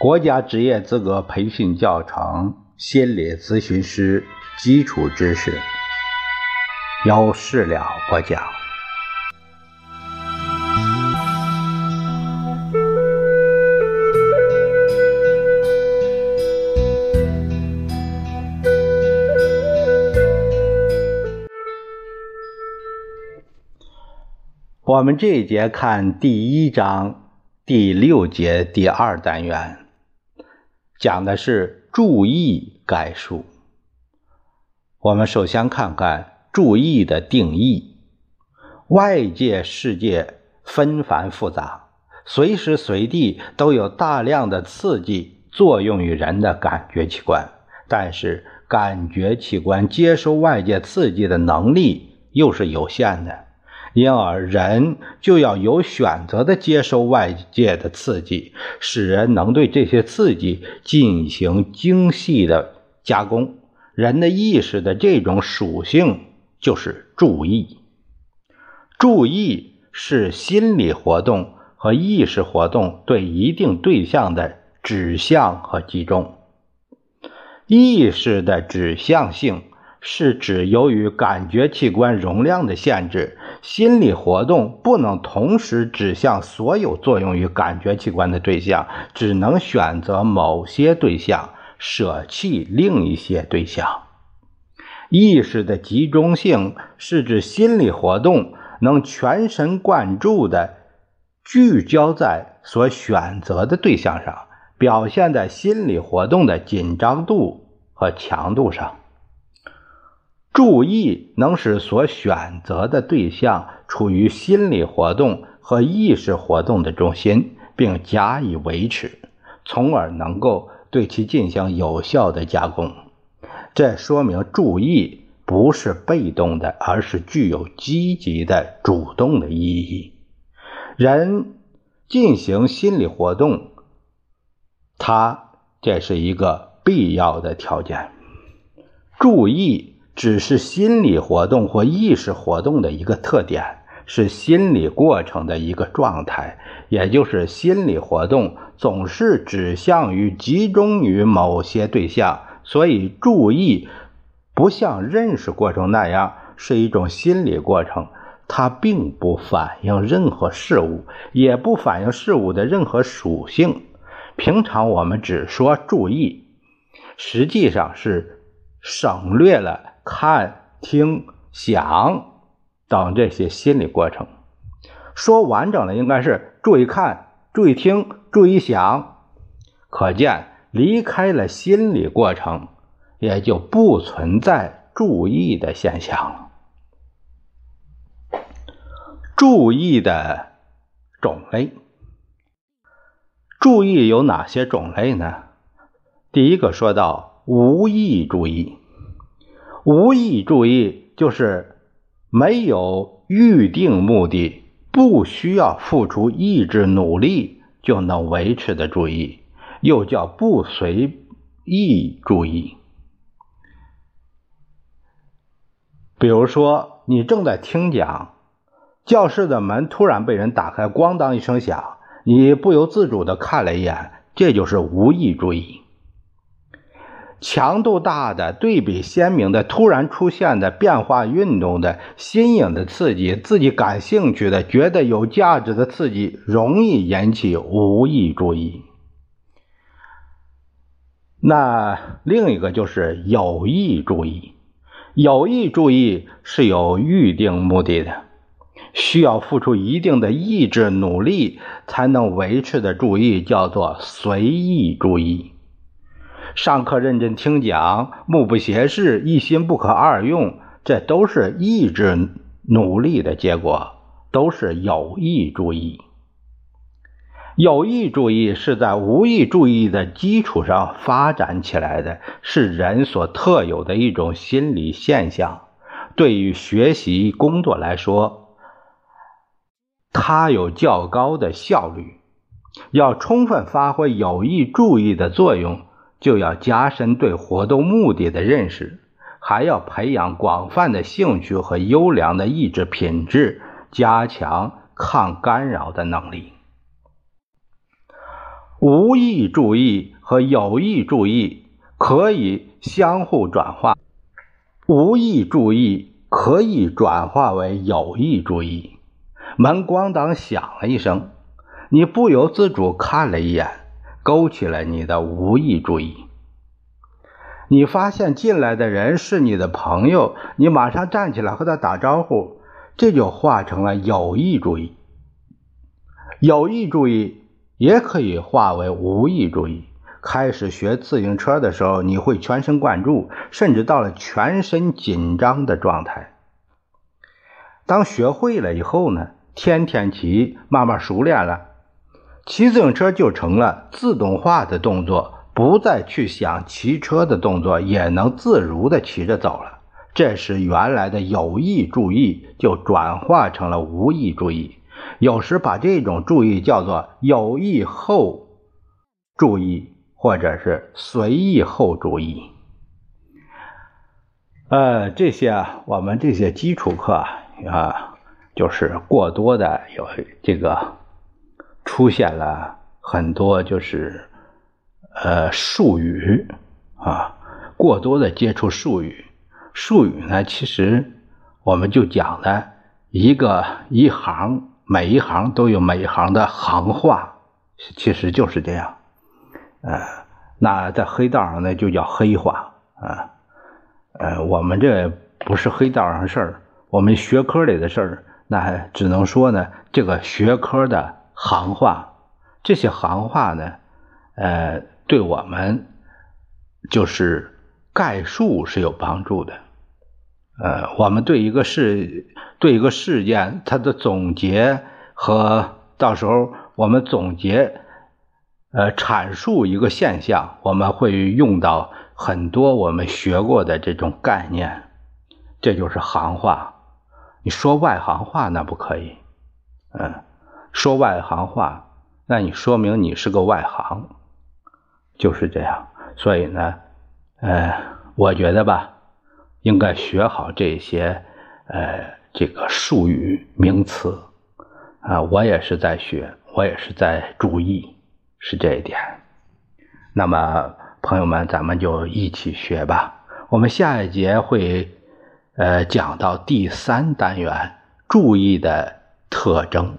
国家职业资格培训教程心理咨询师基础知识，由事了播讲。我们这一节看第一章第六节第二单元，讲的是注意概述。我们首先看看注意的定义。外界世界纷繁复杂，随时随地都有大量的刺激作用于人的感觉器官，但是感觉器官接收外界刺激的能力又是有限的。因而，人就要有选择的接受外界的刺激，使人能对这些刺激进行精细的加工。人的意识的这种属性就是注意。注意是心理活动和意识活动对一定对象的指向和集中。意识的指向性。是指由于感觉器官容量的限制，心理活动不能同时指向所有作用于感觉器官的对象，只能选择某些对象，舍弃另一些对象。意识的集中性是指心理活动能全神贯注地聚焦在所选择的对象上，表现在心理活动的紧张度和强度上。注意能使所选择的对象处于心理活动和意识活动的中心，并加以维持，从而能够对其进行有效的加工。这说明注意不是被动的，而是具有积极的、主动的意义。人进行心理活动，它这是一个必要的条件。注意。只是心理活动或意识活动的一个特点，是心理过程的一个状态，也就是心理活动总是指向于、集中于某些对象。所以，注意不像认识过程那样是一种心理过程，它并不反映任何事物，也不反映事物的任何属性。平常我们只说注意，实际上是省略了。看、听、想等这些心理过程，说完整的应该是注意看、注意听、注意想。可见，离开了心理过程，也就不存在注意的现象了。注意的种类，注意有哪些种类呢？第一个说到无意注意。无意注意就是没有预定目的，不需要付出意志努力就能维持的注意，又叫不随意注意。比如说，你正在听讲，教室的门突然被人打开，咣当一声响，你不由自主的看了一眼，这就是无意注意。强度大的、对比鲜明的、突然出现的变化、运动的、新颖的刺激，自己感兴趣的、觉得有价值的刺激，容易引起无意注意。那另一个就是有意注意。有意注意是有预定目的的，需要付出一定的意志努力才能维持的注意，叫做随意注意。上课认真听讲，目不斜视，一心不可二用，这都是意志努力的结果，都是有意注意。有意注意是在无意注意的基础上发展起来的，是人所特有的一种心理现象。对于学习工作来说，它有较高的效率。要充分发挥有意注意的作用。就要加深对活动目的的认识，还要培养广泛的兴趣和优良的意志品质，加强抗干扰的能力。无意注意和有意注意可以相互转化，无意注意可以转化为有意注意。门咣当响了一声，你不由自主看了一眼，勾起了你的无意注意。你发现进来的人是你的朋友，你马上站起来和他打招呼，这就化成了有意注意。有意注意。也可以化为无意注意。开始学自行车的时候，你会全神贯注，甚至到了全身紧张的状态。当学会了以后呢，天天骑，慢慢熟练了，骑自行车就成了自动化的动作，不再去想骑车的动作，也能自如的骑着走了。这时，原来的有意注意就转化成了无意注意。有时把这种注意叫做有意后注意，或者是随意后注意。呃，这些我们这些基础课啊，就是过多的有这个出现了很多就是呃术语啊，过多的接触术语，术语呢，其实我们就讲的一个一行。每一行都有每一行的行话，其实就是这样。呃，那在黑道上呢，就叫黑话啊。呃，我们这不是黑道上事儿，我们学科里的事儿，那只能说呢，这个学科的行话，这些行话呢，呃，对我们就是概述是有帮助的。呃，我们对一个事、对一个事件，它的总结和到时候我们总结、呃阐述一个现象，我们会用到很多我们学过的这种概念，这就是行话。你说外行话那不可以，嗯，说外行话，那你说明你是个外行，就是这样。所以呢，呃，我觉得吧。应该学好这些，呃，这个术语名词，啊，我也是在学，我也是在注意，是这一点。那么，朋友们，咱们就一起学吧。我们下一节会，呃，讲到第三单元，注意的特征。